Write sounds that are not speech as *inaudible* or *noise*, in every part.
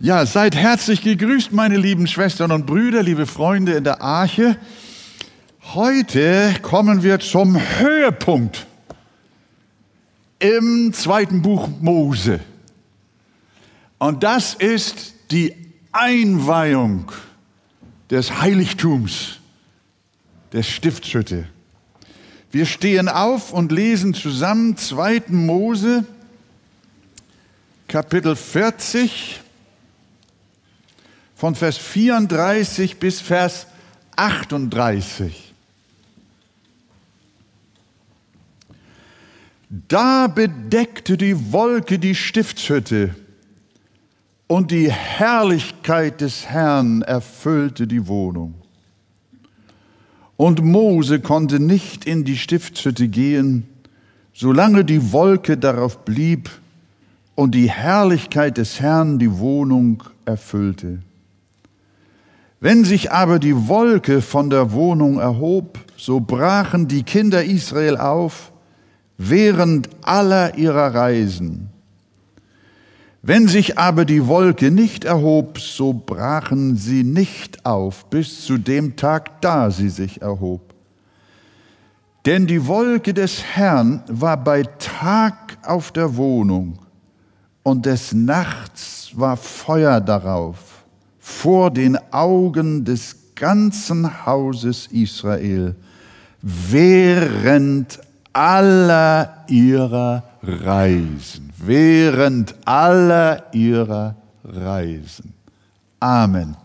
Ja, seid herzlich gegrüßt, meine lieben Schwestern und Brüder, liebe Freunde in der Arche. Heute kommen wir zum Höhepunkt im zweiten Buch Mose. Und das ist die Einweihung des Heiligtums, der Stiftshütte. Wir stehen auf und lesen zusammen 2. Mose, Kapitel 40, von Vers 34 bis Vers 38. Da bedeckte die Wolke die Stiftshütte und die Herrlichkeit des Herrn erfüllte die Wohnung. Und Mose konnte nicht in die Stiftshütte gehen, solange die Wolke darauf blieb und die Herrlichkeit des Herrn die Wohnung erfüllte. Wenn sich aber die Wolke von der Wohnung erhob, so brachen die Kinder Israel auf während aller ihrer Reisen. Wenn sich aber die Wolke nicht erhob, so brachen sie nicht auf bis zu dem Tag, da sie sich erhob. Denn die Wolke des Herrn war bei Tag auf der Wohnung und des Nachts war Feuer darauf vor den Augen des ganzen Hauses Israel während aller ihrer Reisen. Während aller ihrer Reisen. Amen.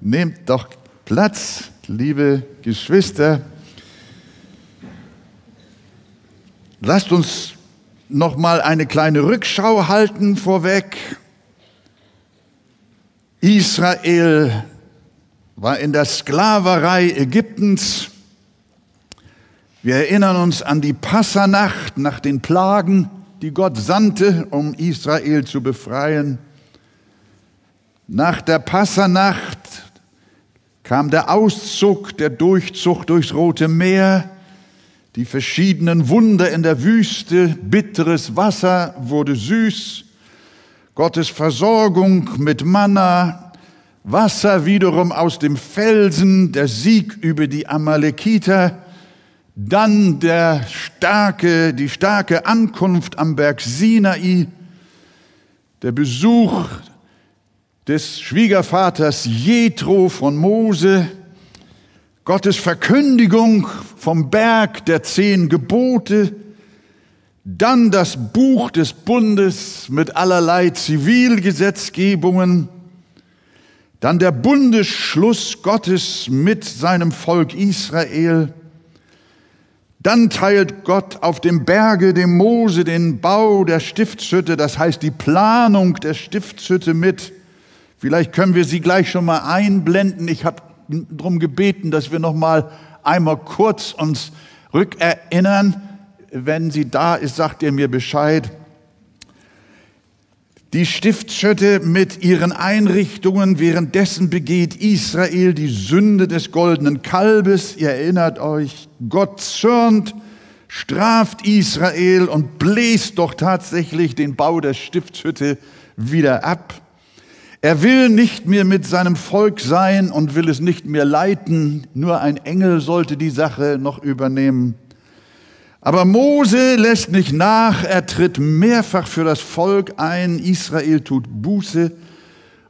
Nehmt doch Platz, liebe Geschwister. Lasst uns noch mal eine kleine Rückschau halten vorweg. Israel war in der Sklaverei Ägyptens. Wir erinnern uns an die Passanacht nach den Plagen, die Gott sandte, um Israel zu befreien. Nach der Passanacht kam der Auszug, der Durchzug durchs Rote Meer, die verschiedenen Wunder in der Wüste, bitteres Wasser wurde süß, Gottes Versorgung mit Manna, Wasser wiederum aus dem Felsen, der Sieg über die Amalekiter, dann der starke, die starke Ankunft am Berg Sinai, der Besuch des Schwiegervaters Jethro von Mose, Gottes Verkündigung vom Berg der zehn Gebote, dann das Buch des Bundes mit allerlei Zivilgesetzgebungen, dann der Bundesschluss Gottes mit seinem Volk Israel, dann teilt Gott auf dem Berge dem Mose den Bau der Stiftshütte, das heißt die Planung der Stiftshütte mit. Vielleicht können wir sie gleich schon mal einblenden. Ich habe darum gebeten, dass wir noch mal einmal kurz uns rückerinnern wenn sie da ist, sagt ihr mir Bescheid. Die Stiftshütte mit ihren Einrichtungen, währenddessen begeht Israel die Sünde des goldenen Kalbes. Ihr erinnert euch, Gott zürnt, straft Israel und bläst doch tatsächlich den Bau der Stiftshütte wieder ab. Er will nicht mehr mit seinem Volk sein und will es nicht mehr leiten. Nur ein Engel sollte die Sache noch übernehmen. Aber Mose lässt nicht nach, er tritt mehrfach für das Volk ein, Israel tut Buße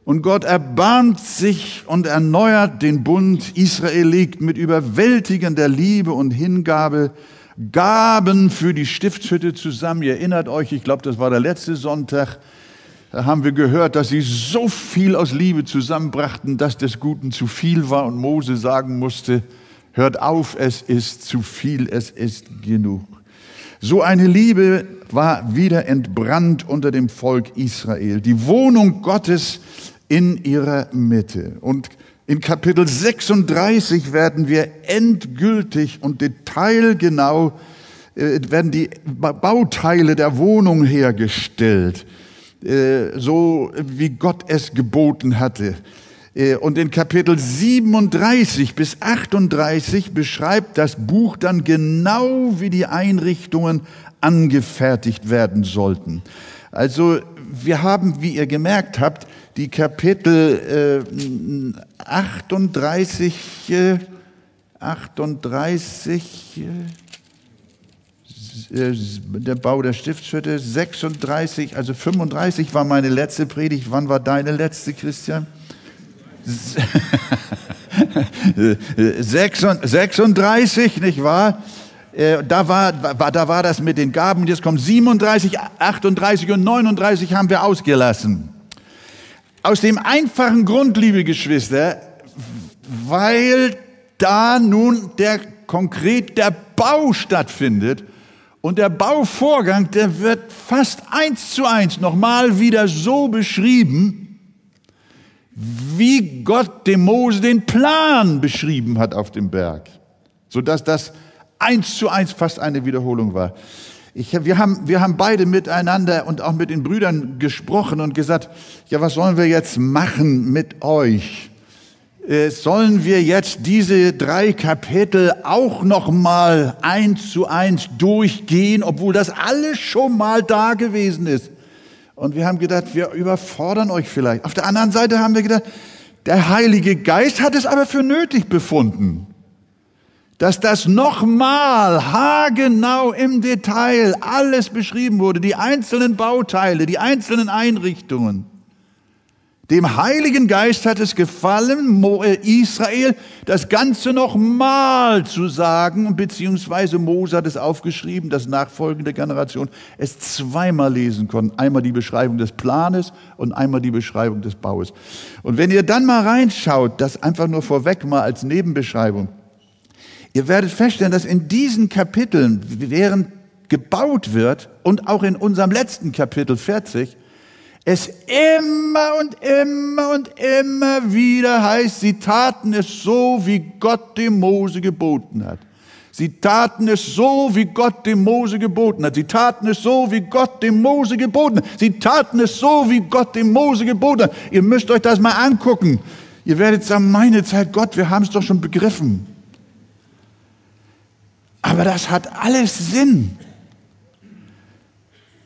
und Gott erbarmt sich und erneuert den Bund. Israel legt mit überwältigender Liebe und Hingabe Gaben für die Stiftshütte zusammen. Ihr erinnert euch, ich glaube, das war der letzte Sonntag, da haben wir gehört, dass sie so viel aus Liebe zusammenbrachten, dass des Guten zu viel war und Mose sagen musste, Hört auf, es ist zu viel, es ist genug. So eine Liebe war wieder entbrannt unter dem Volk Israel. Die Wohnung Gottes in ihrer Mitte. Und in Kapitel 36 werden wir endgültig und detailgenau äh, werden die Bauteile der Wohnung hergestellt, äh, so wie Gott es geboten hatte. Äh, und in Kapitel 37 bis 38 beschreibt das Buch dann genau, wie die Einrichtungen angefertigt werden sollten. Also wir haben, wie ihr gemerkt habt, die Kapitel äh, 38, äh, 38, äh, der Bau der Stiftshütte, 36, also 35 war meine letzte Predigt. Wann war deine letzte, Christian? 36, *laughs* nicht wahr? Äh, da war, da war das mit den Gaben, jetzt kommt 37, 38 und 39 haben wir ausgelassen. Aus dem einfachen Grund, liebe Geschwister, weil da nun der konkret der Bau stattfindet und der Bauvorgang, der wird fast eins zu eins nochmal wieder so beschrieben, wie Gott dem Mose den Plan beschrieben hat auf dem Berg, sodass das eins zu eins fast eine Wiederholung war. Ich, wir, haben, wir haben beide miteinander und auch mit den Brüdern gesprochen und gesagt, ja, was sollen wir jetzt machen mit euch? Äh, sollen wir jetzt diese drei Kapitel auch noch mal eins zu eins durchgehen, obwohl das alles schon mal da gewesen ist? Und wir haben gedacht, wir überfordern euch vielleicht. Auf der anderen Seite haben wir gedacht, der Heilige Geist hat es aber für nötig befunden, dass das nochmal haargenau im Detail alles beschrieben wurde, die einzelnen Bauteile, die einzelnen Einrichtungen. Dem Heiligen Geist hat es gefallen, äh, Israel das Ganze nochmal zu sagen, beziehungsweise Mose hat es aufgeschrieben, dass nachfolgende Generation es zweimal lesen konnten. Einmal die Beschreibung des Planes und einmal die Beschreibung des Baues. Und wenn ihr dann mal reinschaut, das einfach nur vorweg mal als Nebenbeschreibung, ihr werdet feststellen, dass in diesen Kapiteln, während gebaut wird und auch in unserem letzten Kapitel 40, es immer und immer und immer wieder heißt, sie taten es so, wie Gott dem Mose geboten hat. Sie taten es so, wie Gott dem Mose geboten hat. Sie taten es so, wie Gott dem Mose geboten hat. Sie taten es so, wie Gott dem Mose geboten hat. Ihr müsst euch das mal angucken. Ihr werdet sagen, meine Zeit, Gott, wir haben es doch schon begriffen. Aber das hat alles Sinn.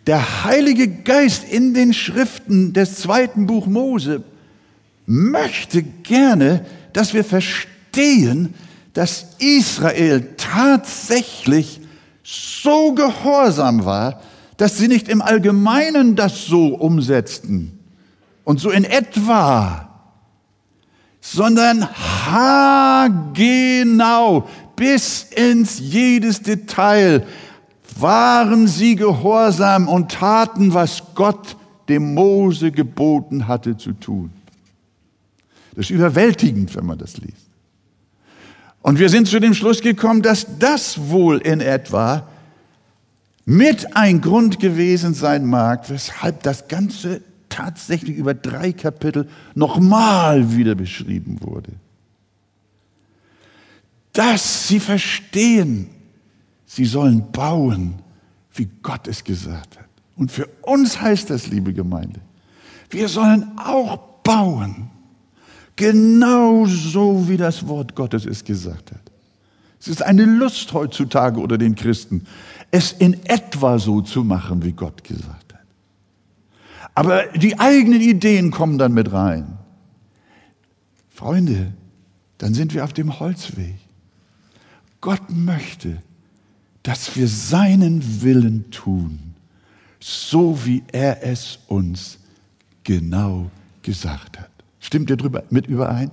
Der Heilige Geist in den Schriften des zweiten Buch Mose möchte gerne, dass wir verstehen, dass Israel tatsächlich so gehorsam war, dass sie nicht im Allgemeinen das so umsetzten und so in etwa, sondern haargenau bis ins jedes Detail waren sie gehorsam und taten, was Gott dem Mose geboten hatte zu tun. Das ist überwältigend, wenn man das liest. Und wir sind zu dem Schluss gekommen, dass das wohl in etwa mit ein Grund gewesen sein mag, weshalb das Ganze tatsächlich über drei Kapitel nochmal wieder beschrieben wurde. Dass sie verstehen, Sie sollen bauen, wie Gott es gesagt hat. Und für uns heißt das, liebe Gemeinde, wir sollen auch bauen, genauso wie das Wort Gottes es gesagt hat. Es ist eine Lust heutzutage unter den Christen, es in etwa so zu machen, wie Gott gesagt hat. Aber die eigenen Ideen kommen dann mit rein. Freunde, dann sind wir auf dem Holzweg. Gott möchte, dass wir seinen Willen tun, so wie er es uns genau gesagt hat. Stimmt ihr drüber mit überein?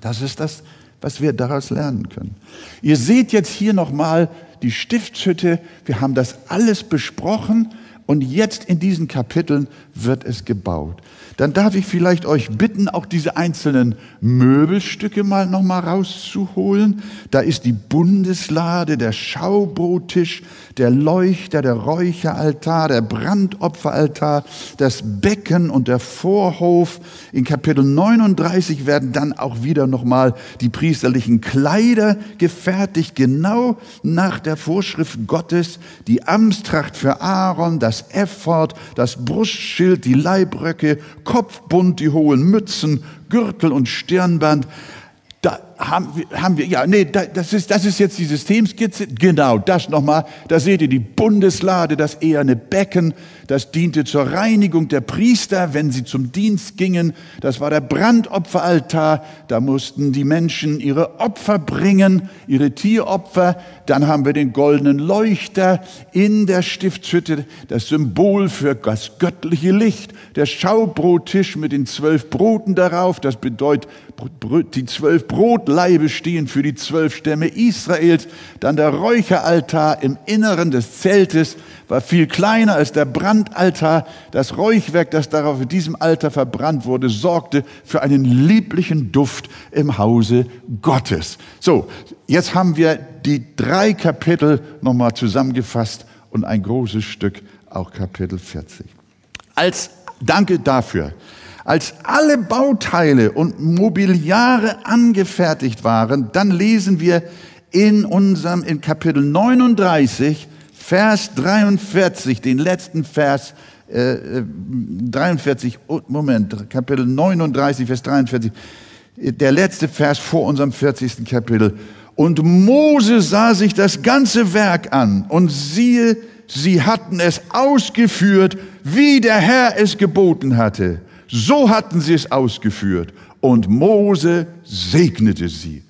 Das ist das, was wir daraus lernen können. Ihr seht jetzt hier nochmal die Stiftshütte. Wir haben das alles besprochen und jetzt in diesen Kapiteln wird es gebaut dann darf ich vielleicht euch bitten, auch diese einzelnen Möbelstücke mal nochmal rauszuholen. Da ist die Bundeslade, der Schaubrottisch, der Leuchter, der Räucheraltar, der Brandopferaltar, das Becken und der Vorhof. In Kapitel 39 werden dann auch wieder nochmal die priesterlichen Kleider gefertigt, genau nach der Vorschrift Gottes. Die Amtstracht für Aaron, das Ephod, das Brustschild, die Leibröcke, Kopfbund, die hohen Mützen, Gürtel und Stirnband. Da, haben wir, haben wir ja, nee, das ist, das ist jetzt die Systemskizze. Genau, das nochmal. Da seht ihr die Bundeslade, das eherne Becken. Das diente zur Reinigung der Priester, wenn sie zum Dienst gingen. Das war der Brandopferaltar. Da mussten die Menschen ihre Opfer bringen, ihre Tieropfer. Dann haben wir den goldenen Leuchter in der Stiftshütte, das Symbol für das göttliche Licht. Der Schaubrottisch mit den zwölf Broten darauf, das bedeutet, die zwölf Brotleibe stehen für die zwölf Stämme Israels. Dann der Räucheraltar im Inneren des Zeltes war viel kleiner als der Brandaltar. Das Räuchwerk, das darauf in diesem Altar verbrannt wurde, sorgte für einen lieblichen Duft im Hause Gottes. So, jetzt haben wir die drei Kapitel nochmal zusammengefasst und ein großes Stück, auch Kapitel 40. Als Danke dafür. Als alle Bauteile und Mobiliare angefertigt waren, dann lesen wir in unserem, in Kapitel 39, Vers 43, den letzten Vers, äh, 43, Moment, Kapitel 39, Vers 43, der letzte Vers vor unserem 40. Kapitel. Und Mose sah sich das ganze Werk an und siehe, sie hatten es ausgeführt, wie der Herr es geboten hatte. So hatten sie es ausgeführt. Und Mose segnete sie.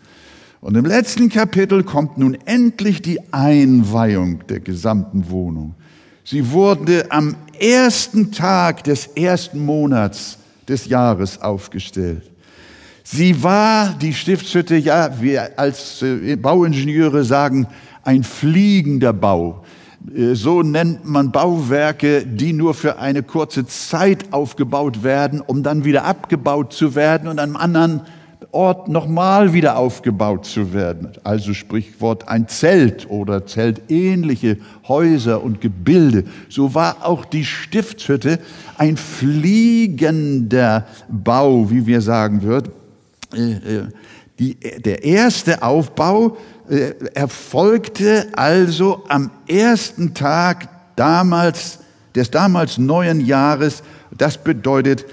Und im letzten Kapitel kommt nun endlich die Einweihung der gesamten Wohnung. Sie wurde am ersten Tag des ersten Monats des Jahres aufgestellt. Sie war, die Stiftshütte, ja, wir als äh, Bauingenieure sagen, ein fliegender Bau. Äh, so nennt man Bauwerke, die nur für eine kurze Zeit aufgebaut werden, um dann wieder abgebaut zu werden und einem anderen Ort nochmal wieder aufgebaut zu werden. Also Sprichwort ein Zelt oder zeltähnliche Häuser und Gebilde. So war auch die Stiftshütte ein fliegender Bau, wie wir sagen würden. Äh, äh, die, der erste Aufbau äh, erfolgte also am ersten Tag damals, des damals neuen Jahres. Das bedeutet,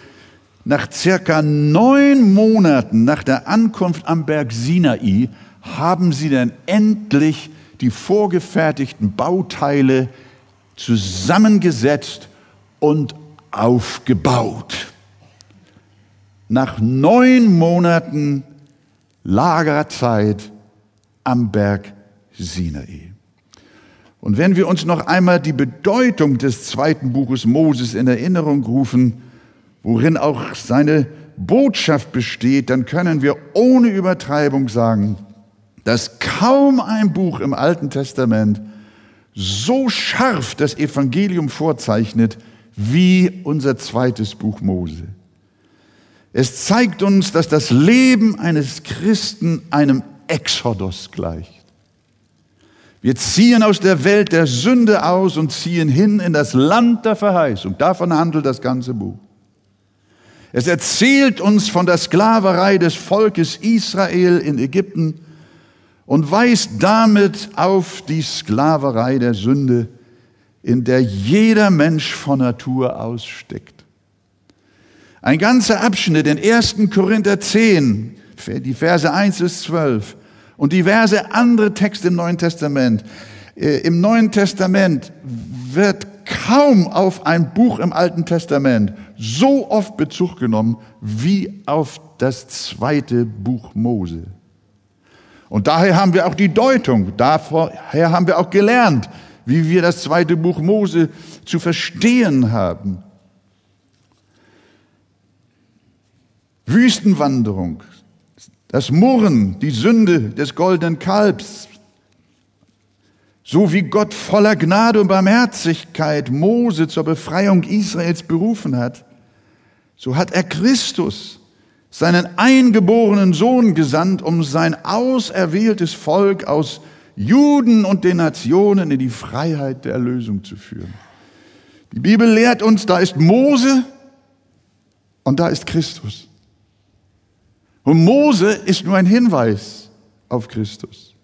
nach circa neun Monaten nach der Ankunft am Berg Sinai haben sie dann endlich die vorgefertigten Bauteile zusammengesetzt und aufgebaut. Nach neun Monaten Lagerzeit am Berg Sinai. Und wenn wir uns noch einmal die Bedeutung des zweiten Buches Moses in Erinnerung rufen, worin auch seine Botschaft besteht, dann können wir ohne Übertreibung sagen, dass kaum ein Buch im Alten Testament so scharf das Evangelium vorzeichnet wie unser zweites Buch Mose. Es zeigt uns, dass das Leben eines Christen einem Exodus gleicht. Wir ziehen aus der Welt der Sünde aus und ziehen hin in das Land der Verheißung. Davon handelt das ganze Buch. Es erzählt uns von der Sklaverei des Volkes Israel in Ägypten und weist damit auf die Sklaverei der Sünde, in der jeder Mensch von Natur aus steckt. Ein ganzer Abschnitt in 1. Korinther 10, die Verse 1 bis 12 und diverse andere Texte im Neuen Testament. Äh, Im Neuen Testament wird kaum auf ein Buch im Alten Testament so oft Bezug genommen wie auf das zweite Buch Mose. Und daher haben wir auch die Deutung, daher haben wir auch gelernt, wie wir das zweite Buch Mose zu verstehen haben. Wüstenwanderung, das Murren, die Sünde des goldenen Kalbs, so wie Gott voller Gnade und Barmherzigkeit Mose zur Befreiung Israels berufen hat, so hat er Christus, seinen eingeborenen Sohn gesandt, um sein auserwähltes Volk aus Juden und den Nationen in die Freiheit der Erlösung zu führen. Die Bibel lehrt uns, da ist Mose und da ist Christus. Und Mose ist nur ein Hinweis auf Christus.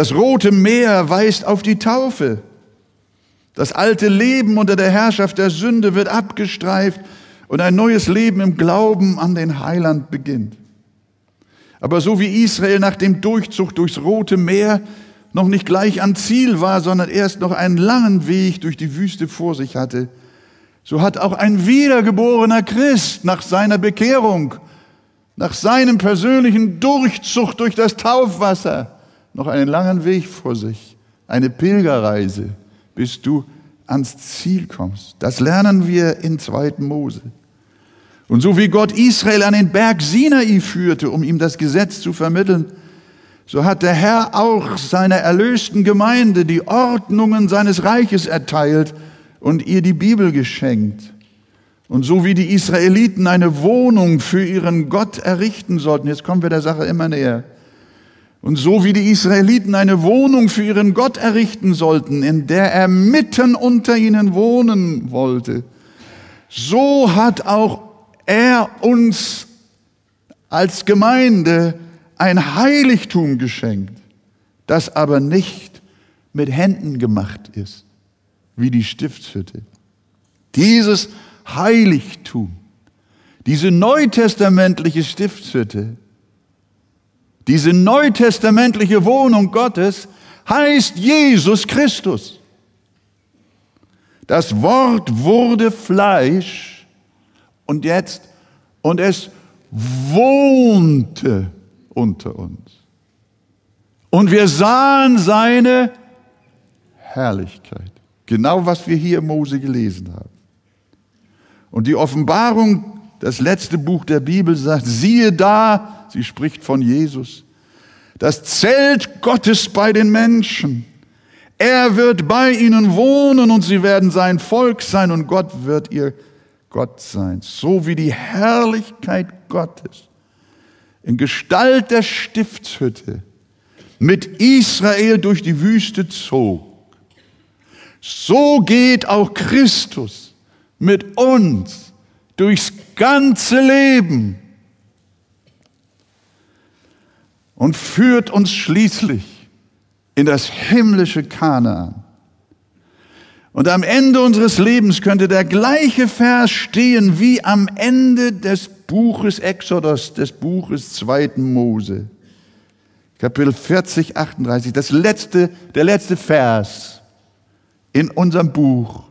Das Rote Meer weist auf die Taufe. Das alte Leben unter der Herrschaft der Sünde wird abgestreift und ein neues Leben im Glauben an den Heiland beginnt. Aber so wie Israel nach dem Durchzug durchs Rote Meer noch nicht gleich am Ziel war, sondern erst noch einen langen Weg durch die Wüste vor sich hatte, so hat auch ein wiedergeborener Christ nach seiner Bekehrung, nach seinem persönlichen Durchzug durch das Taufwasser noch einen langen Weg vor sich, eine Pilgerreise, bis du ans Ziel kommst. Das lernen wir in 2. Mose. Und so wie Gott Israel an den Berg Sinai führte, um ihm das Gesetz zu vermitteln, so hat der Herr auch seiner erlösten Gemeinde die Ordnungen seines Reiches erteilt und ihr die Bibel geschenkt. Und so wie die Israeliten eine Wohnung für ihren Gott errichten sollten, jetzt kommen wir der Sache immer näher, und so wie die Israeliten eine Wohnung für ihren Gott errichten sollten, in der er mitten unter ihnen wohnen wollte, so hat auch er uns als Gemeinde ein Heiligtum geschenkt, das aber nicht mit Händen gemacht ist, wie die Stiftshütte. Dieses Heiligtum, diese neutestamentliche Stiftshütte, diese neutestamentliche Wohnung Gottes heißt Jesus Christus. Das Wort wurde Fleisch und jetzt, und es wohnte unter uns. Und wir sahen seine Herrlichkeit. Genau was wir hier im Mose gelesen haben. Und die Offenbarung, das letzte Buch der Bibel sagt, siehe da, sie spricht von Jesus, das Zelt Gottes bei den Menschen. Er wird bei ihnen wohnen und sie werden sein Volk sein und Gott wird ihr Gott sein. So wie die Herrlichkeit Gottes in Gestalt der Stiftshütte mit Israel durch die Wüste zog. So geht auch Christus mit uns durchs ganze Leben und führt uns schließlich in das himmlische Kanaan. Und am Ende unseres Lebens könnte der gleiche Vers stehen wie am Ende des Buches Exodus, des Buches 2. Mose. Kapitel 40, 38, das letzte, der letzte Vers in unserem Buch.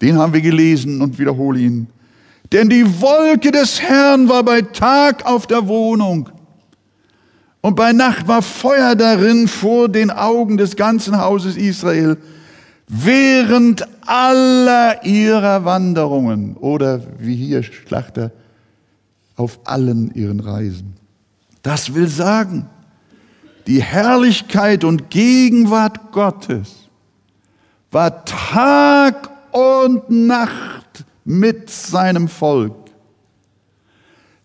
Den haben wir gelesen und wiederhole ihn. Denn die Wolke des Herrn war bei Tag auf der Wohnung und bei Nacht war Feuer darin vor den Augen des ganzen Hauses Israel während aller ihrer Wanderungen oder wie hier Schlachter auf allen ihren Reisen. Das will sagen, die Herrlichkeit und Gegenwart Gottes war Tag und Nacht mit seinem Volk,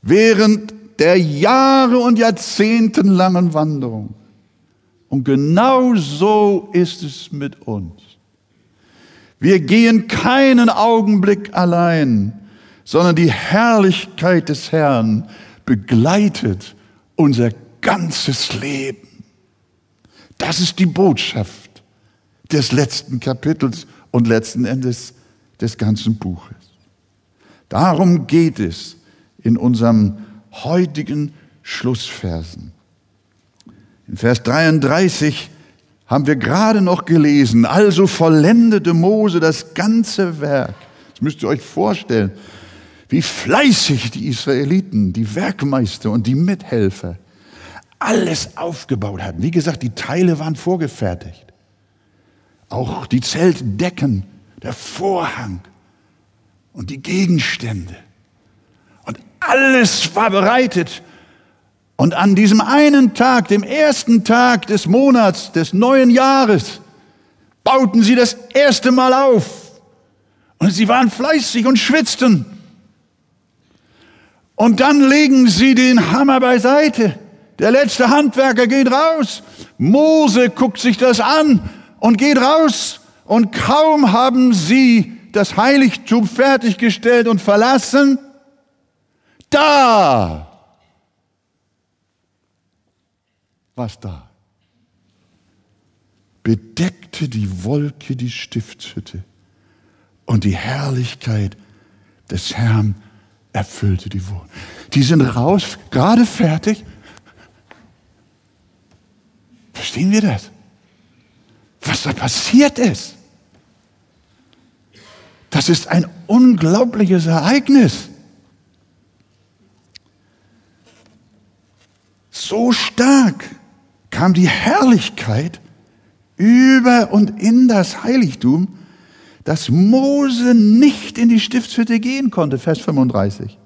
während der Jahre und Jahrzehntelangen Wanderung. Und genau so ist es mit uns. Wir gehen keinen Augenblick allein, sondern die Herrlichkeit des Herrn begleitet unser ganzes Leben. Das ist die Botschaft des letzten Kapitels und letzten Endes des ganzen Buches. Darum geht es in unserem heutigen Schlussversen. In Vers 33 haben wir gerade noch gelesen. Also vollendete Mose das ganze Werk. Das müsst ihr euch vorstellen, wie fleißig die Israeliten, die Werkmeister und die Mithelfer alles aufgebaut hatten. Wie gesagt, die Teile waren vorgefertigt. Auch die Zeltdecken, der Vorhang und die Gegenstände. Und alles war bereitet und an diesem einen Tag, dem ersten Tag des Monats, des neuen Jahres, bauten sie das erste Mal auf. Und sie waren fleißig und schwitzten. Und dann legen sie den Hammer beiseite. Der letzte Handwerker geht raus. Mose guckt sich das an und geht raus. Und kaum haben sie das Heiligtum fertiggestellt und verlassen, da was da. Bedeckte die Wolke die Stiftshütte und die Herrlichkeit des Herrn erfüllte die Wohnung. die sind raus, gerade fertig. Verstehen wir das? Was da passiert ist. Das ist ein unglaubliches Ereignis. So stark kam die Herrlichkeit über und in das Heiligtum, dass Mose nicht in die Stiftshütte gehen konnte, Vers 35.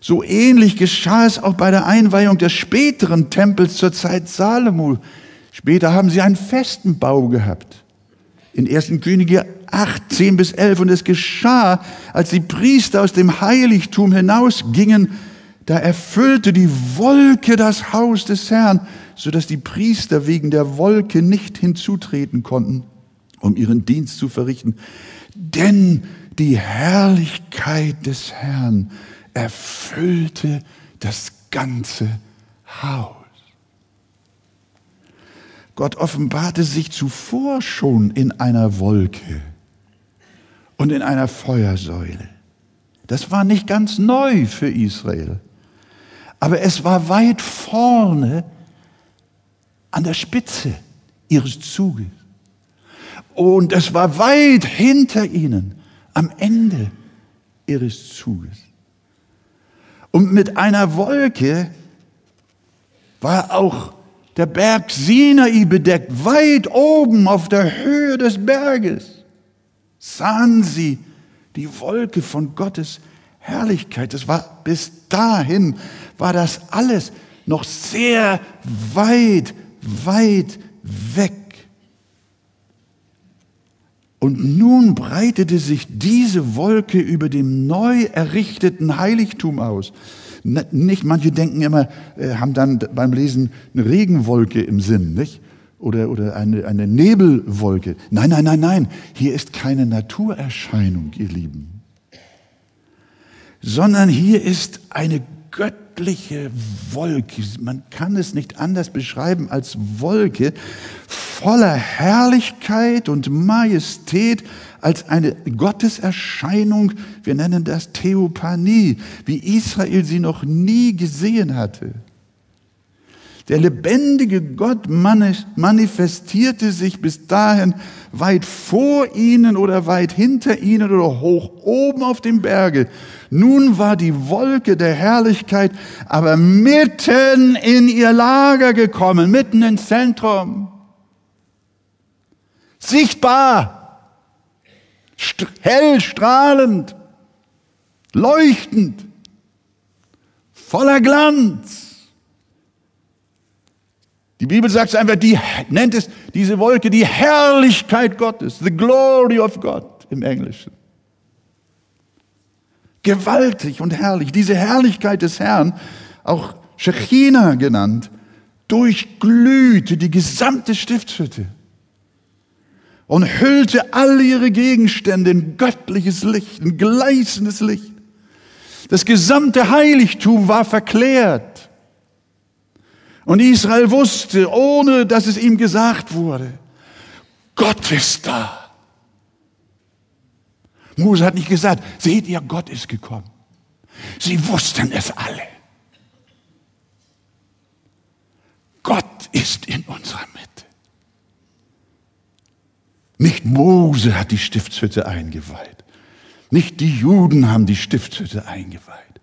So ähnlich geschah es auch bei der Einweihung des späteren Tempels zur Zeit Salomo. Später haben sie einen festen Bau gehabt. In 1. Könige 8, 10 bis 11. Und es geschah, als die Priester aus dem Heiligtum hinausgingen, da erfüllte die Wolke das Haus des Herrn, so dass die Priester wegen der Wolke nicht hinzutreten konnten, um ihren Dienst zu verrichten. Denn die Herrlichkeit des Herrn erfüllte das ganze Haus. Gott offenbarte sich zuvor schon in einer Wolke und in einer Feuersäule. Das war nicht ganz neu für Israel, aber es war weit vorne an der Spitze ihres Zuges. Und es war weit hinter ihnen am Ende ihres Zuges. Und mit einer Wolke war auch der Berg Sinai bedeckt, weit oben auf der Höhe des Berges. Sahen sie die Wolke von Gottes Herrlichkeit. Das war bis dahin war das alles noch sehr weit, weit weg. Und nun breitete sich diese Wolke über dem neu errichteten Heiligtum aus. Nicht, manche denken immer, äh, haben dann beim Lesen eine Regenwolke im Sinn, nicht? Oder, oder eine, eine Nebelwolke. Nein, nein, nein, nein. Hier ist keine Naturerscheinung, ihr Lieben. Sondern hier ist eine göttliche Wolke. Man kann es nicht anders beschreiben als Wolke voller Herrlichkeit und Majestät als eine Gotteserscheinung. Wir nennen das Theopanie, wie Israel sie noch nie gesehen hatte. Der lebendige Gott manifestierte sich bis dahin weit vor ihnen oder weit hinter ihnen oder hoch oben auf dem Berge. Nun war die Wolke der Herrlichkeit aber mitten in ihr Lager gekommen, mitten ins Zentrum. Sichtbar, hell strahlend, leuchtend, voller Glanz. Die Bibel sagt es einfach, die nennt es diese Wolke die Herrlichkeit Gottes, the glory of God im Englischen. Gewaltig und herrlich. Diese Herrlichkeit des Herrn, auch Shechina genannt, durchglühte die gesamte Stiftshütte und hüllte all ihre Gegenstände in göttliches Licht, in gleißendes Licht. Das gesamte Heiligtum war verklärt. Und Israel wusste, ohne dass es ihm gesagt wurde, Gott ist da. Mose hat nicht gesagt, seht ihr, Gott ist gekommen. Sie wussten es alle. Gott ist in unserer Mitte. Nicht Mose hat die Stiftshütte eingeweiht. Nicht die Juden haben die Stiftshütte eingeweiht.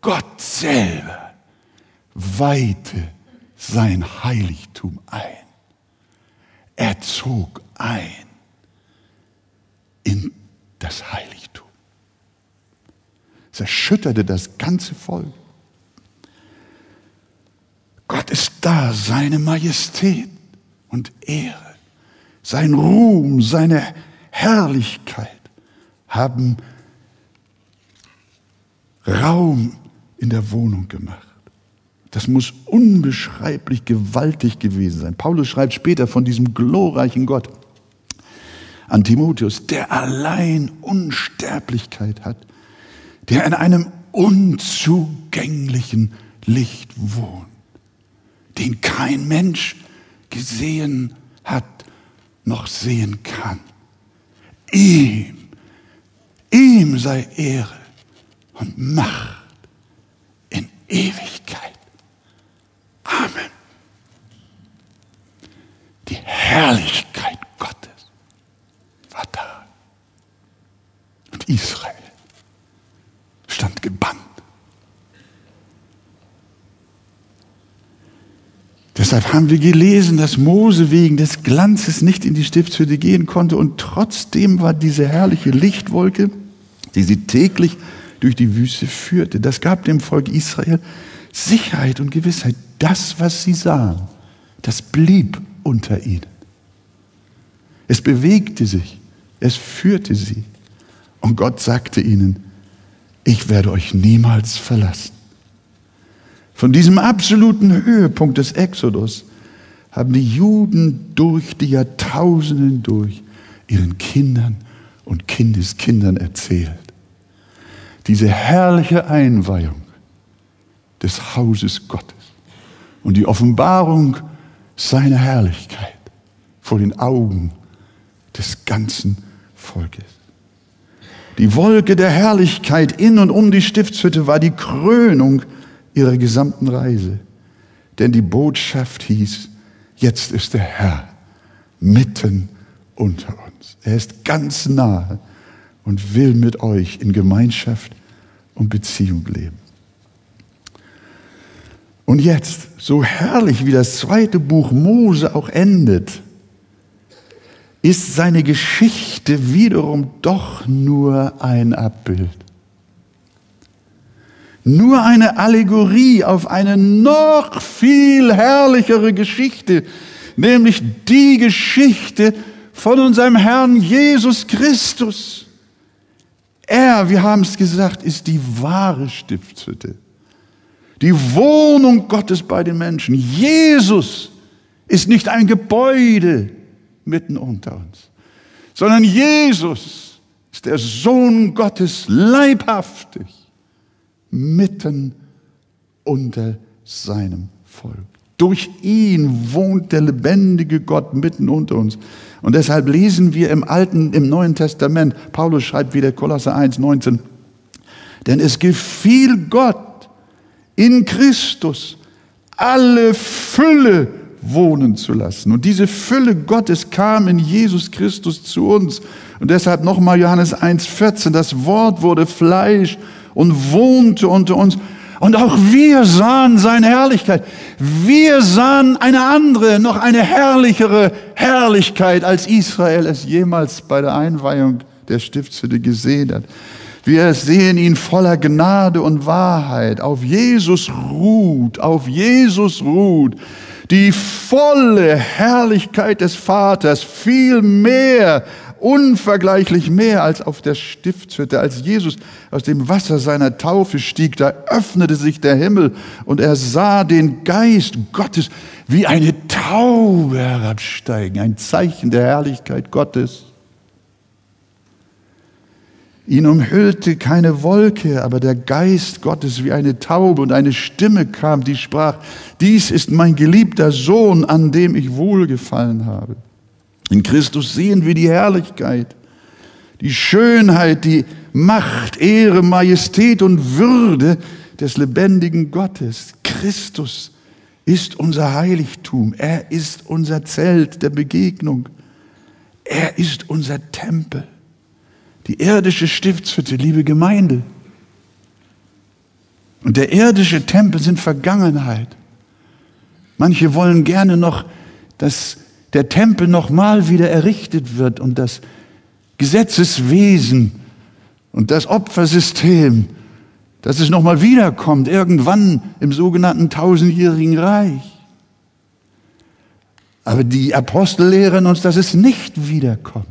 Gott selber weihte sein Heiligtum ein. Er zog ein in das Heiligtum. Es erschütterte das ganze Volk. Gott ist da, seine Majestät und Ehre, sein Ruhm, seine Herrlichkeit haben Raum in der Wohnung gemacht. Das muss unbeschreiblich gewaltig gewesen sein. Paulus schreibt später von diesem glorreichen Gott an Timotheus, der allein Unsterblichkeit hat, der in einem unzugänglichen Licht wohnt, den kein Mensch gesehen hat noch sehen kann. Ihm, ihm sei Ehre und Macht in Ewigkeit. Amen. Die Herrlichkeit Deshalb haben wir gelesen, dass Mose wegen des Glanzes nicht in die Stiftshütte gehen konnte und trotzdem war diese herrliche Lichtwolke, die sie täglich durch die Wüste führte. Das gab dem Volk Israel Sicherheit und Gewissheit. Das, was sie sahen, das blieb unter ihnen. Es bewegte sich, es führte sie. Und Gott sagte ihnen, ich werde euch niemals verlassen. Von diesem absoluten Höhepunkt des Exodus haben die Juden durch die Jahrtausenden durch ihren Kindern und Kindeskindern erzählt. Diese herrliche Einweihung des Hauses Gottes und die Offenbarung seiner Herrlichkeit vor den Augen des ganzen Volkes. Die Wolke der Herrlichkeit in und um die Stiftshütte war die Krönung ihrer gesamten Reise. Denn die Botschaft hieß, jetzt ist der Herr mitten unter uns. Er ist ganz nahe und will mit euch in Gemeinschaft und Beziehung leben. Und jetzt, so herrlich wie das zweite Buch Mose auch endet, ist seine Geschichte wiederum doch nur ein Abbild. Nur eine Allegorie auf eine noch viel herrlichere Geschichte, nämlich die Geschichte von unserem Herrn Jesus Christus. Er, wir haben es gesagt, ist die wahre Stiftshütte. Die Wohnung Gottes bei den Menschen. Jesus ist nicht ein Gebäude mitten unter uns, sondern Jesus ist der Sohn Gottes leibhaftig mitten unter seinem Volk. Durch ihn wohnt der lebendige Gott mitten unter uns. Und deshalb lesen wir im Alten, im Neuen Testament, Paulus schreibt wieder Kolosser 1, 19, denn es gefiel Gott in Christus alle Fülle wohnen zu lassen. Und diese Fülle Gottes kam in Jesus Christus zu uns. Und deshalb nochmal Johannes 1, 14, das Wort wurde Fleisch und wohnte unter uns. Und auch wir sahen seine Herrlichkeit. Wir sahen eine andere, noch eine herrlichere Herrlichkeit, als Israel es jemals bei der Einweihung der Stiftshütte gesehen hat. Wir sehen ihn voller Gnade und Wahrheit. Auf Jesus ruht, auf Jesus ruht die volle Herrlichkeit des Vaters, viel mehr unvergleichlich mehr als auf der Stiftshütte. Als Jesus aus dem Wasser seiner Taufe stieg, da öffnete sich der Himmel und er sah den Geist Gottes wie eine Taube herabsteigen, ein Zeichen der Herrlichkeit Gottes. Ihn umhüllte keine Wolke, aber der Geist Gottes wie eine Taube und eine Stimme kam, die sprach, dies ist mein geliebter Sohn, an dem ich wohlgefallen habe. In Christus sehen wir die Herrlichkeit, die Schönheit, die Macht, Ehre, Majestät und Würde des lebendigen Gottes. Christus ist unser Heiligtum. Er ist unser Zelt der Begegnung. Er ist unser Tempel. Die irdische Stiftshütte, liebe Gemeinde. Und der irdische Tempel sind Vergangenheit. Manche wollen gerne noch das der Tempel nochmal wieder errichtet wird und das Gesetzeswesen und das Opfersystem, dass es nochmal wiederkommt, irgendwann im sogenannten tausendjährigen Reich. Aber die Apostel lehren uns, dass es nicht wiederkommt.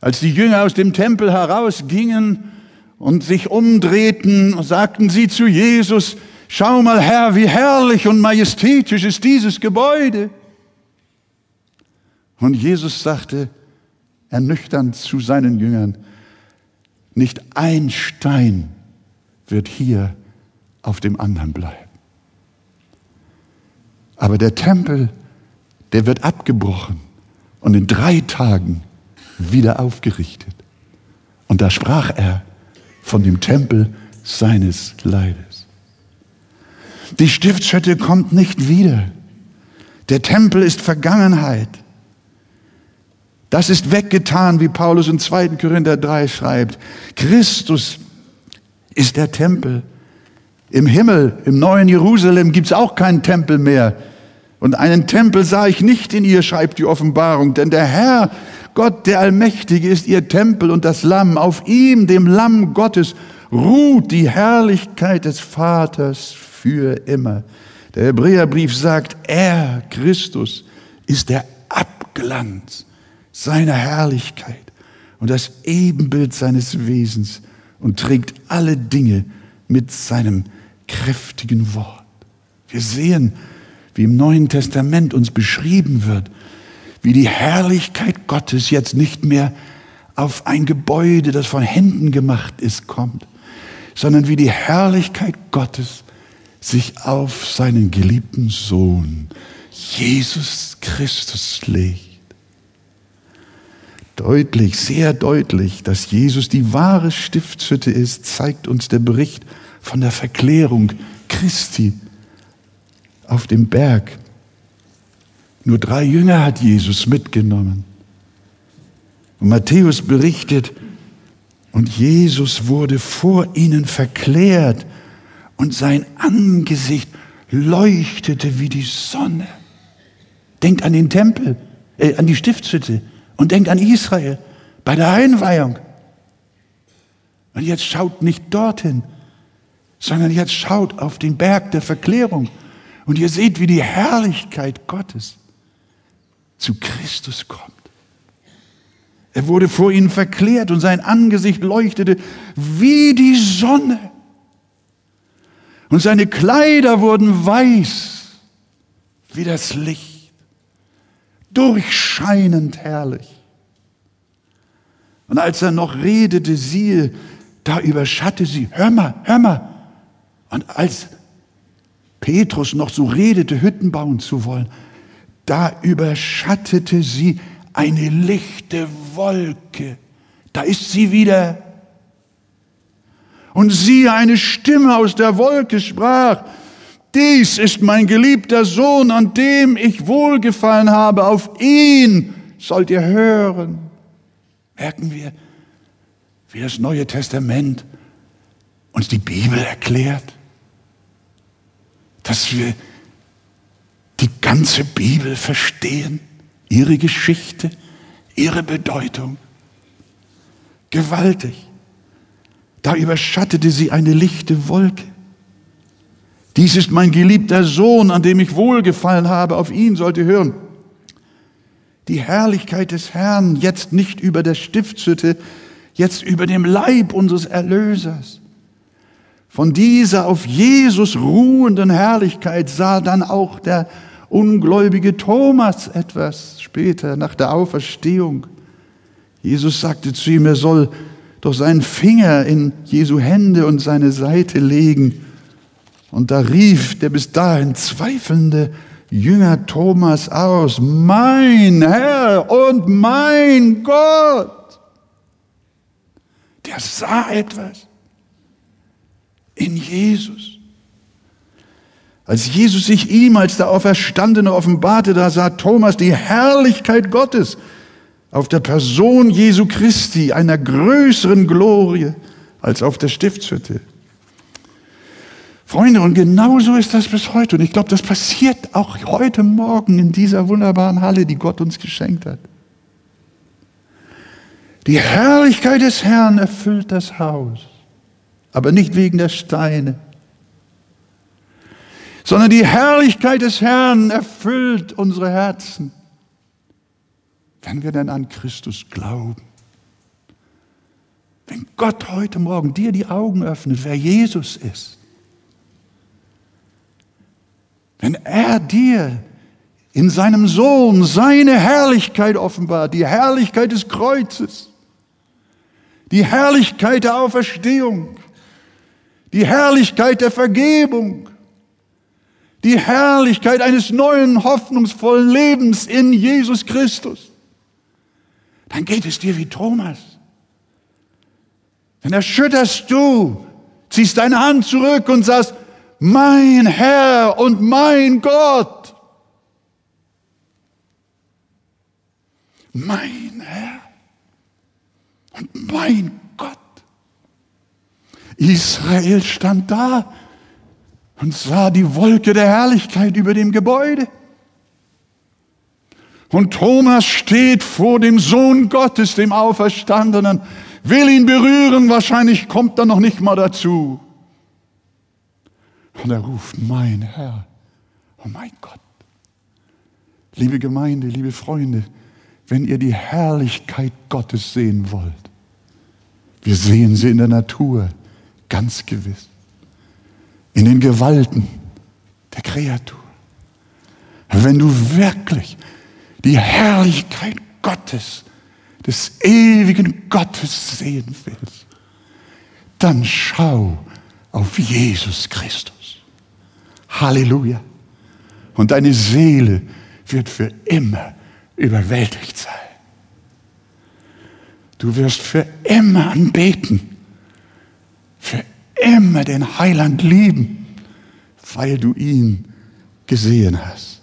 Als die Jünger aus dem Tempel herausgingen und sich umdrehten, sagten sie zu Jesus, schau mal Herr, wie herrlich und majestätisch ist dieses Gebäude. Und Jesus sagte ernüchternd zu seinen Jüngern, nicht ein Stein wird hier auf dem anderen bleiben. Aber der Tempel, der wird abgebrochen und in drei Tagen wieder aufgerichtet. Und da sprach er von dem Tempel seines Leibes. Die Stiftshütte kommt nicht wieder. Der Tempel ist Vergangenheit. Das ist weggetan, wie Paulus in 2. Korinther 3 schreibt. Christus ist der Tempel. Im Himmel, im neuen Jerusalem gibt es auch keinen Tempel mehr. Und einen Tempel sah ich nicht in ihr, schreibt die Offenbarung, denn der Herr, Gott, der Allmächtige, ist ihr Tempel und das Lamm. Auf ihm, dem Lamm Gottes, ruht die Herrlichkeit des Vaters für immer. Der Hebräerbrief sagt, er, Christus, ist der Abglanz seiner Herrlichkeit und das Ebenbild seines Wesens und trägt alle Dinge mit seinem kräftigen Wort. Wir sehen, wie im Neuen Testament uns beschrieben wird, wie die Herrlichkeit Gottes jetzt nicht mehr auf ein Gebäude, das von Händen gemacht ist, kommt, sondern wie die Herrlichkeit Gottes sich auf seinen geliebten Sohn, Jesus Christus, legt. Deutlich, sehr deutlich, dass Jesus die wahre Stiftshütte ist, zeigt uns der Bericht von der Verklärung Christi auf dem Berg. Nur drei Jünger hat Jesus mitgenommen. Und Matthäus berichtet, und Jesus wurde vor ihnen verklärt und sein Angesicht leuchtete wie die Sonne. Denkt an den Tempel, äh, an die Stiftshütte und denkt an Israel bei der Einweihung. Und jetzt schaut nicht dorthin, sondern jetzt schaut auf den Berg der Verklärung. Und ihr seht, wie die Herrlichkeit Gottes zu Christus kommt. Er wurde vor ihnen verklärt und sein Angesicht leuchtete wie die Sonne. Und seine Kleider wurden weiß wie das Licht, durchscheinend herrlich. Und als er noch redete, siehe, da überschatte sie, hör mal, hör mal. Und als Petrus noch so redete, Hütten bauen zu wollen, da überschattete sie eine lichte Wolke. Da ist sie wieder. Und siehe, eine Stimme aus der Wolke sprach, dies ist mein geliebter Sohn, an dem ich wohlgefallen habe, auf ihn sollt ihr hören. Merken wir, wie das Neue Testament uns die Bibel erklärt, dass wir die ganze Bibel verstehen ihre Geschichte, ihre Bedeutung. Gewaltig. Da überschattete sie eine lichte Wolke. Dies ist mein geliebter Sohn, an dem ich wohlgefallen habe, auf ihn sollt ihr hören. Die Herrlichkeit des Herrn jetzt nicht über der Stiftshütte, jetzt über dem Leib unseres Erlösers. Von dieser auf Jesus ruhenden Herrlichkeit sah dann auch der ungläubige Thomas etwas später nach der Auferstehung. Jesus sagte zu ihm, er soll doch seinen Finger in Jesu Hände und seine Seite legen. Und da rief der bis dahin zweifelnde Jünger Thomas aus, mein Herr und mein Gott. Der sah etwas in Jesus. Als Jesus sich ihm als der Auferstandene offenbarte, da sah Thomas die Herrlichkeit Gottes auf der Person Jesu Christi, einer größeren Glorie als auf der Stiftshütte. Freunde, und genauso ist das bis heute. Und ich glaube, das passiert auch heute Morgen in dieser wunderbaren Halle, die Gott uns geschenkt hat. Die Herrlichkeit des Herrn erfüllt das Haus, aber nicht wegen der Steine, sondern die Herrlichkeit des Herrn erfüllt unsere Herzen, wenn wir denn an Christus glauben. Wenn Gott heute Morgen dir die Augen öffnet, wer Jesus ist, wenn er dir in seinem Sohn seine Herrlichkeit offenbart, die Herrlichkeit des Kreuzes, die Herrlichkeit der Auferstehung, die Herrlichkeit der Vergebung, die Herrlichkeit eines neuen, hoffnungsvollen Lebens in Jesus Christus, dann geht es dir wie Thomas. Dann erschütterst du, ziehst deine Hand zurück und sagst, mein Herr und mein Gott. Mein Herr und mein Gott. Israel stand da und sah die Wolke der Herrlichkeit über dem Gebäude. Und Thomas steht vor dem Sohn Gottes, dem Auferstandenen, will ihn berühren, wahrscheinlich kommt er noch nicht mal dazu. Und er ruft, mein Herr, oh mein Gott. Liebe Gemeinde, liebe Freunde, wenn ihr die Herrlichkeit Gottes sehen wollt, wir sehen sie in der Natur, ganz gewiss, in den Gewalten der Kreatur. Wenn du wirklich die Herrlichkeit Gottes, des ewigen Gottes sehen willst, dann schau auf Jesus Christus. Halleluja. Und deine Seele wird für immer überwältigt sein. Du wirst für immer anbeten, für immer den Heiland lieben, weil du ihn gesehen hast.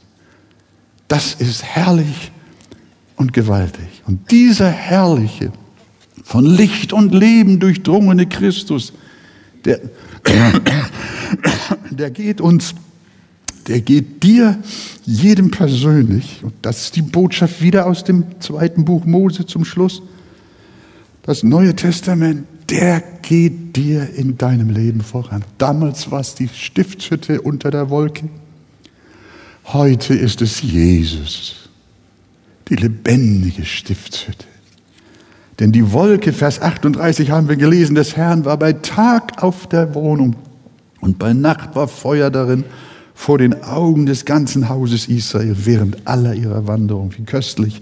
Das ist herrlich und gewaltig. Und dieser herrliche, von Licht und Leben durchdrungene Christus, der, der geht uns, der geht dir, jedem persönlich, und das ist die Botschaft wieder aus dem zweiten Buch Mose zum Schluss, das Neue Testament, der geht dir in deinem Leben voran. Damals war es die Stiftshütte unter der Wolke. Heute ist es Jesus, die lebendige Stiftshütte. Denn die Wolke, Vers 38 haben wir gelesen, des Herrn war bei Tag auf der Wohnung und bei Nacht war Feuer darin vor den Augen des ganzen Hauses Israel während aller ihrer Wanderung. Wie köstlich.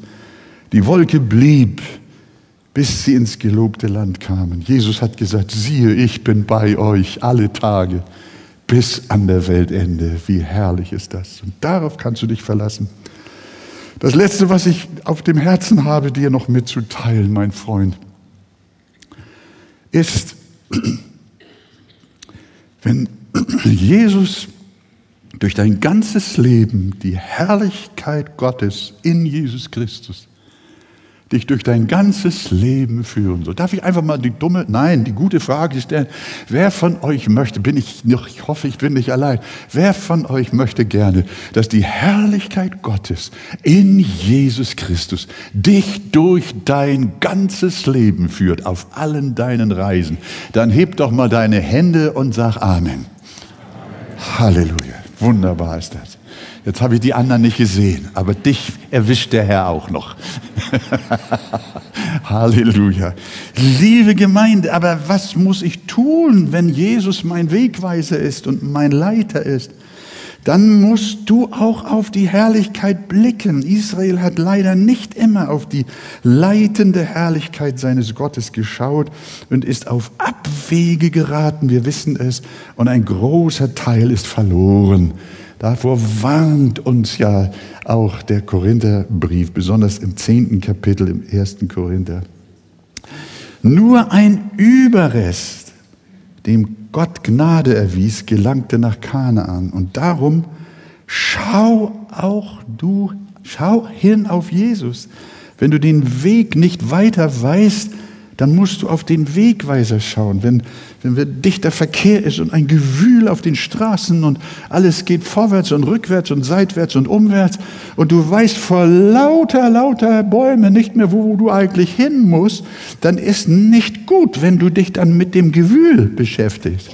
Die Wolke blieb, bis sie ins gelobte Land kamen. Jesus hat gesagt, siehe, ich bin bei euch alle Tage bis an der Weltende. Wie herrlich ist das. Und darauf kannst du dich verlassen. Das Letzte, was ich auf dem Herzen habe, dir noch mitzuteilen, mein Freund, ist, *clears throat* wenn Jesus durch dein ganzes Leben die Herrlichkeit Gottes in Jesus Christus dich durch dein ganzes Leben führen soll. Darf ich einfach mal die dumme, nein, die gute Frage stellen. Wer von euch möchte, bin ich noch, ich hoffe, ich bin nicht allein, wer von euch möchte gerne, dass die Herrlichkeit Gottes in Jesus Christus dich durch dein ganzes Leben führt, auf allen deinen Reisen? Dann heb doch mal deine Hände und sag Amen. Amen. Halleluja. Wunderbar ist das. Jetzt habe ich die anderen nicht gesehen, aber dich erwischt der Herr auch noch. *laughs* Halleluja. Liebe Gemeinde, aber was muss ich tun, wenn Jesus mein Wegweiser ist und mein Leiter ist? Dann musst du auch auf die Herrlichkeit blicken. Israel hat leider nicht immer auf die leitende Herrlichkeit seines Gottes geschaut und ist auf Abwege geraten. Wir wissen es. Und ein großer Teil ist verloren. Davor warnt uns ja auch der Korintherbrief, besonders im zehnten Kapitel im ersten Korinther. Nur ein Überrest, dem Gott Gnade erwies, gelangte nach Kanaan. Und darum schau auch du, schau hin auf Jesus. Wenn du den Weg nicht weiter weißt, dann musst du auf den Wegweiser schauen. Wenn, wenn dichter Verkehr ist und ein Gewühl auf den Straßen und alles geht vorwärts und rückwärts und seitwärts und umwärts und du weißt vor lauter, lauter Bäume nicht mehr, wo du eigentlich hin musst, dann ist nicht gut, wenn du dich dann mit dem Gewühl beschäftigst.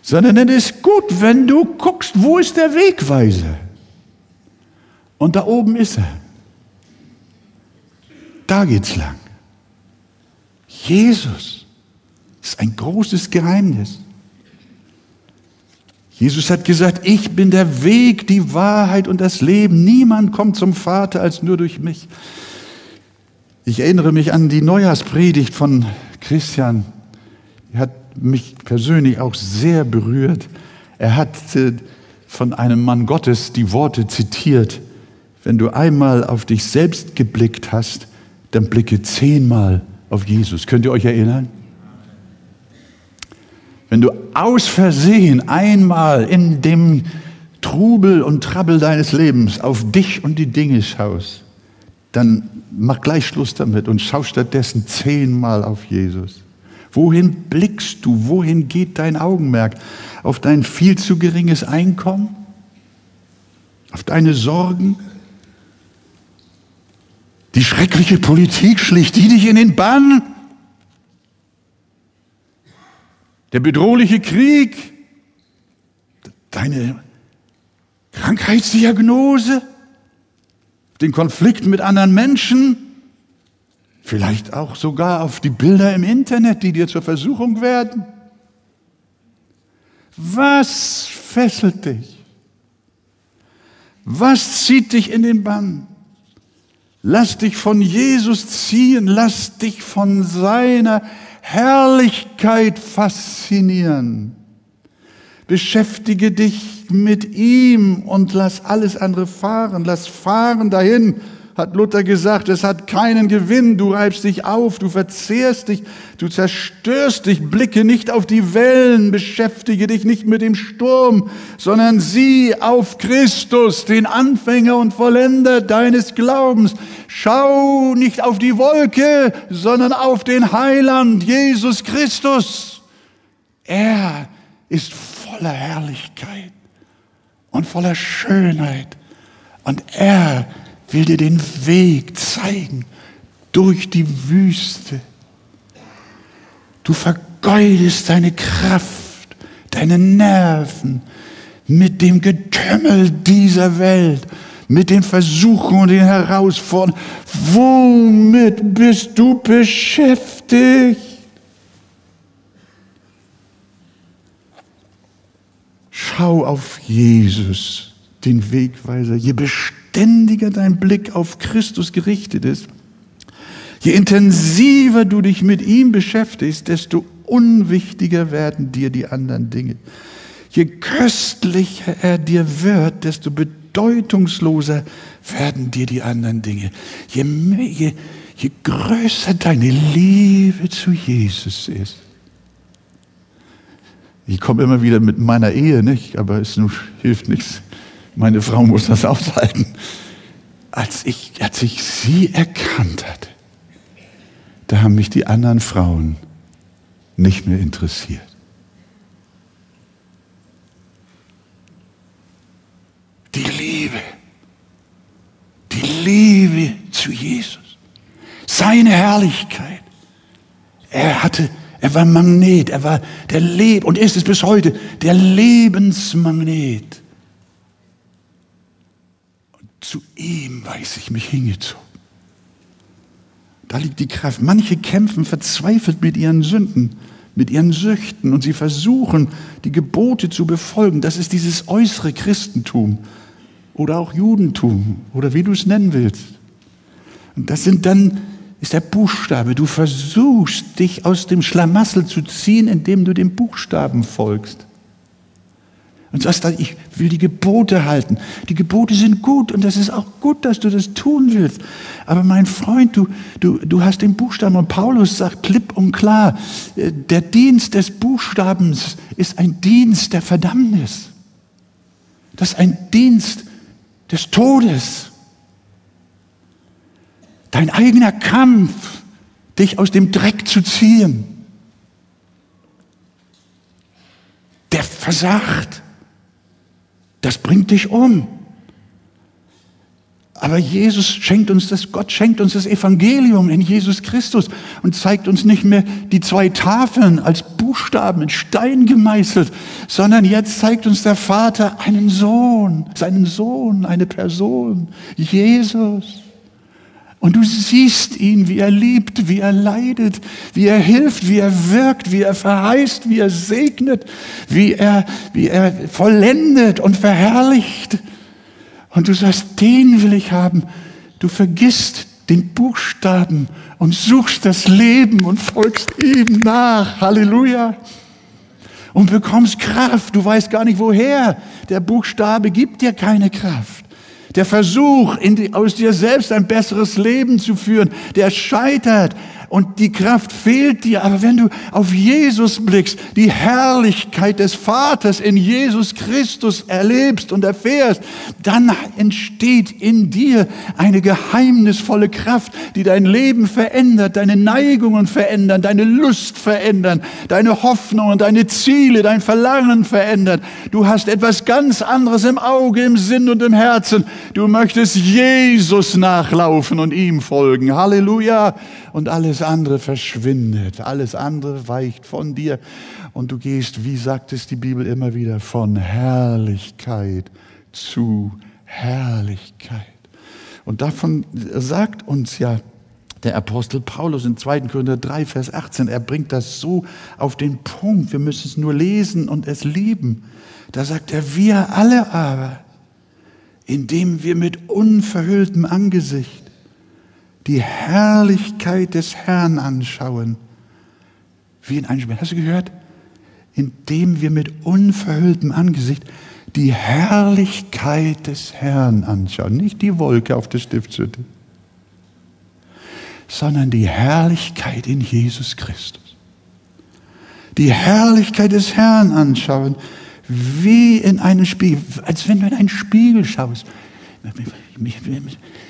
Sondern es ist gut, wenn du guckst, wo ist der Wegweiser? Und da oben ist er. Da geht's lang. Jesus ist ein großes Geheimnis. Jesus hat gesagt, ich bin der Weg, die Wahrheit und das Leben. Niemand kommt zum Vater als nur durch mich. Ich erinnere mich an die Neujahrspredigt von Christian. Die hat mich persönlich auch sehr berührt. Er hat äh, von einem Mann Gottes die Worte zitiert. Wenn du einmal auf dich selbst geblickt hast, dann blicke zehnmal auf Jesus. Könnt ihr euch erinnern? Wenn du aus Versehen einmal in dem Trubel und Trabbel deines Lebens auf dich und die Dinge schaust, dann mach gleich Schluss damit und schau stattdessen zehnmal auf Jesus. Wohin blickst du? Wohin geht dein Augenmerk? Auf dein viel zu geringes Einkommen? Auf deine Sorgen? Die schreckliche Politik schlicht die dich in den Bann? Der bedrohliche Krieg? Deine Krankheitsdiagnose? Den Konflikt mit anderen Menschen? Vielleicht auch sogar auf die Bilder im Internet, die dir zur Versuchung werden. Was fesselt dich? Was zieht dich in den Bann? Lass dich von Jesus ziehen, lass dich von seiner Herrlichkeit faszinieren. Beschäftige dich mit ihm und lass alles andere fahren, lass fahren dahin, hat Luther gesagt, es hat keinen Gewinn, du reibst dich auf, du verzehrst dich, du zerstörst dich, blicke nicht auf die Wellen, beschäftige dich nicht mit dem Sturm, sondern sieh auf Christus, den Anfänger und Vollender deines Glaubens. Schau nicht auf die Wolke, sondern auf den Heiland, Jesus Christus. Er ist voller Herrlichkeit und voller Schönheit und er will dir den Weg zeigen durch die Wüste. Du vergeudest deine Kraft, deine Nerven mit dem Getümmel dieser Welt, mit den Versuchen und den Herausforderungen. Womit bist du beschäftigt? Schau auf Jesus, den Wegweiser. Je beständiger dein Blick auf Christus gerichtet ist, je intensiver du dich mit ihm beschäftigst, desto unwichtiger werden dir die anderen Dinge. Je köstlicher er dir wird, desto bedeutungsloser werden dir die anderen Dinge. Je, mehr, je, je größer deine Liebe zu Jesus ist. Ich komme immer wieder mit meiner Ehe, nicht? Aber es hilft nichts. Meine Frau muss das aushalten. Als ich, als ich sie erkannt hatte, da haben mich die anderen Frauen nicht mehr interessiert. Die Liebe, die Liebe zu Jesus, seine Herrlichkeit. Er hatte, er war Magnet, er war der Leb und ist es bis heute der Lebensmagnet zu ihm weiß ich mich hingezogen. Da liegt die Kraft. Manche kämpfen verzweifelt mit ihren Sünden, mit ihren Süchten und sie versuchen, die Gebote zu befolgen. Das ist dieses äußere Christentum oder auch Judentum oder wie du es nennen willst. Und das sind dann, ist der Buchstabe. Du versuchst, dich aus dem Schlamassel zu ziehen, indem du dem Buchstaben folgst und sagst dann, ich will die Gebote halten. Die Gebote sind gut und das ist auch gut, dass du das tun willst. Aber mein Freund, du, du, du hast den Buchstaben und Paulus sagt klipp und klar, äh, der Dienst des Buchstabens ist ein Dienst der Verdammnis. Das ist ein Dienst des Todes. Dein eigener Kampf, dich aus dem Dreck zu ziehen, der versagt. Das bringt dich um. Aber Jesus schenkt uns das, Gott schenkt uns das Evangelium in Jesus Christus und zeigt uns nicht mehr die zwei Tafeln als Buchstaben in Stein gemeißelt, sondern jetzt zeigt uns der Vater einen Sohn, seinen Sohn, eine Person, Jesus. Und du siehst ihn, wie er liebt, wie er leidet, wie er hilft, wie er wirkt, wie er verheißt, wie er segnet, wie er, wie er vollendet und verherrlicht. Und du sagst, den will ich haben. Du vergisst den Buchstaben und suchst das Leben und folgst ihm nach. Halleluja. Und bekommst Kraft. Du weißt gar nicht woher. Der Buchstabe gibt dir keine Kraft. Der Versuch, die, aus dir selbst ein besseres Leben zu führen, der scheitert, und die Kraft fehlt dir. Aber wenn du auf Jesus blickst, die Herrlichkeit des Vaters in Jesus Christus erlebst und erfährst, dann entsteht in dir eine geheimnisvolle Kraft, die dein Leben verändert, deine Neigungen verändern, deine Lust verändern, deine Hoffnung und deine Ziele, dein Verlangen verändert. Du hast etwas ganz anderes im Auge, im Sinn und im Herzen. Du möchtest Jesus nachlaufen und ihm folgen. Halleluja. Und alles andere verschwindet. Alles andere weicht von dir. Und du gehst, wie sagt es die Bibel immer wieder, von Herrlichkeit zu Herrlichkeit. Und davon sagt uns ja der Apostel Paulus in 2. Korinther 3, Vers 18, er bringt das so auf den Punkt. Wir müssen es nur lesen und es lieben. Da sagt er, wir alle aber, indem wir mit unverhülltem Angesicht die Herrlichkeit des Herrn anschauen, wie in einem Spiel. Hast du gehört? Indem wir mit unverhülltem Angesicht die Herrlichkeit des Herrn anschauen, nicht die Wolke auf der Stiftshütte, sondern die Herrlichkeit in Jesus Christus. Die Herrlichkeit des Herrn anschauen, wie in einem Spiegel, als wenn du in einen Spiegel schaust.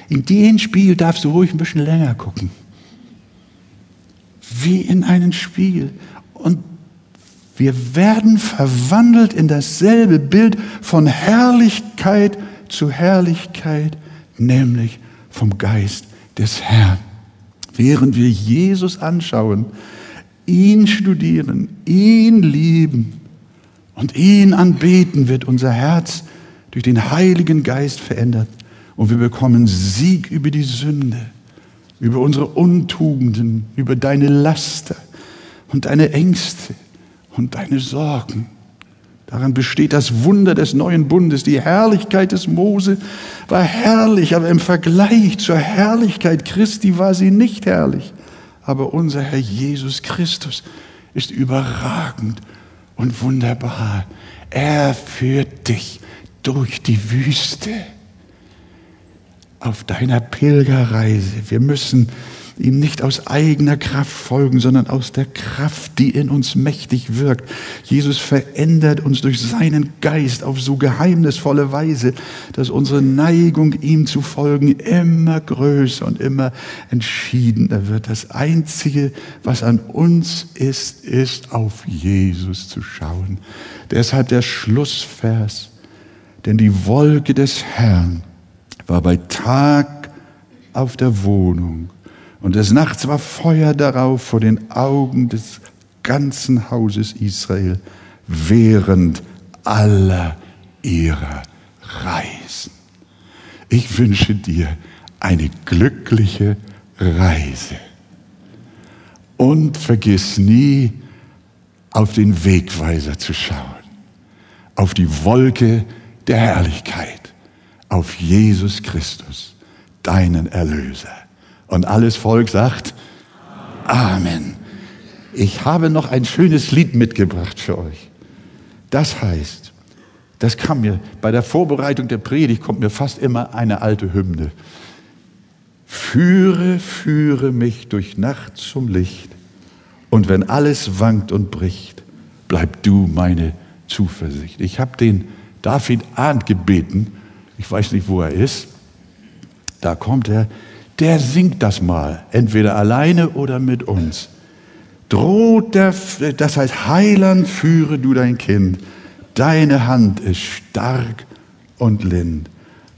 In den Spiegel darfst du ruhig ein bisschen länger gucken. Wie in einen Spiegel. Und wir werden verwandelt in dasselbe Bild von Herrlichkeit zu Herrlichkeit, nämlich vom Geist des Herrn. Während wir Jesus anschauen, ihn studieren, ihn lieben, und ihn anbeten wird unser Herz durch den Heiligen Geist verändert und wir bekommen Sieg über die Sünde, über unsere Untugenden, über deine Laster und deine Ängste und deine Sorgen. Daran besteht das Wunder des neuen Bundes. Die Herrlichkeit des Mose war herrlich, aber im Vergleich zur Herrlichkeit Christi war sie nicht herrlich. Aber unser Herr Jesus Christus ist überragend und wunderbar. Er führt dich durch die Wüste auf deiner Pilgerreise. Wir müssen ihm nicht aus eigener Kraft folgen, sondern aus der Kraft, die in uns mächtig wirkt. Jesus verändert uns durch seinen Geist auf so geheimnisvolle Weise, dass unsere Neigung, ihm zu folgen, immer größer und immer entschiedener wird. Das Einzige, was an uns ist, ist auf Jesus zu schauen. Deshalb der Schlussvers. Denn die Wolke des Herrn war bei Tag auf der Wohnung und des Nachts war Feuer darauf vor den Augen des ganzen Hauses Israel während aller ihrer Reisen. Ich wünsche dir eine glückliche Reise. Und vergiss nie, auf den Wegweiser zu schauen, auf die Wolke der Herrlichkeit, auf Jesus Christus, deinen Erlöser. Und alles Volk sagt Amen. Ich habe noch ein schönes Lied mitgebracht für euch. Das heißt, das kam mir bei der Vorbereitung der Predigt kommt mir fast immer eine alte Hymne. Führe, führe mich durch Nacht zum Licht. Und wenn alles wankt und bricht, bleib du meine Zuversicht. Ich habe den David Arndt gebeten, ich weiß nicht, wo er ist, da kommt er, der singt das mal, entweder alleine oder mit uns. Droht der, das heißt, Heiland führe du dein Kind. Deine Hand ist stark und lind.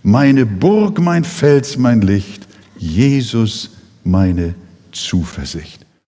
Meine Burg, mein Fels, mein Licht. Jesus, meine Zuversicht.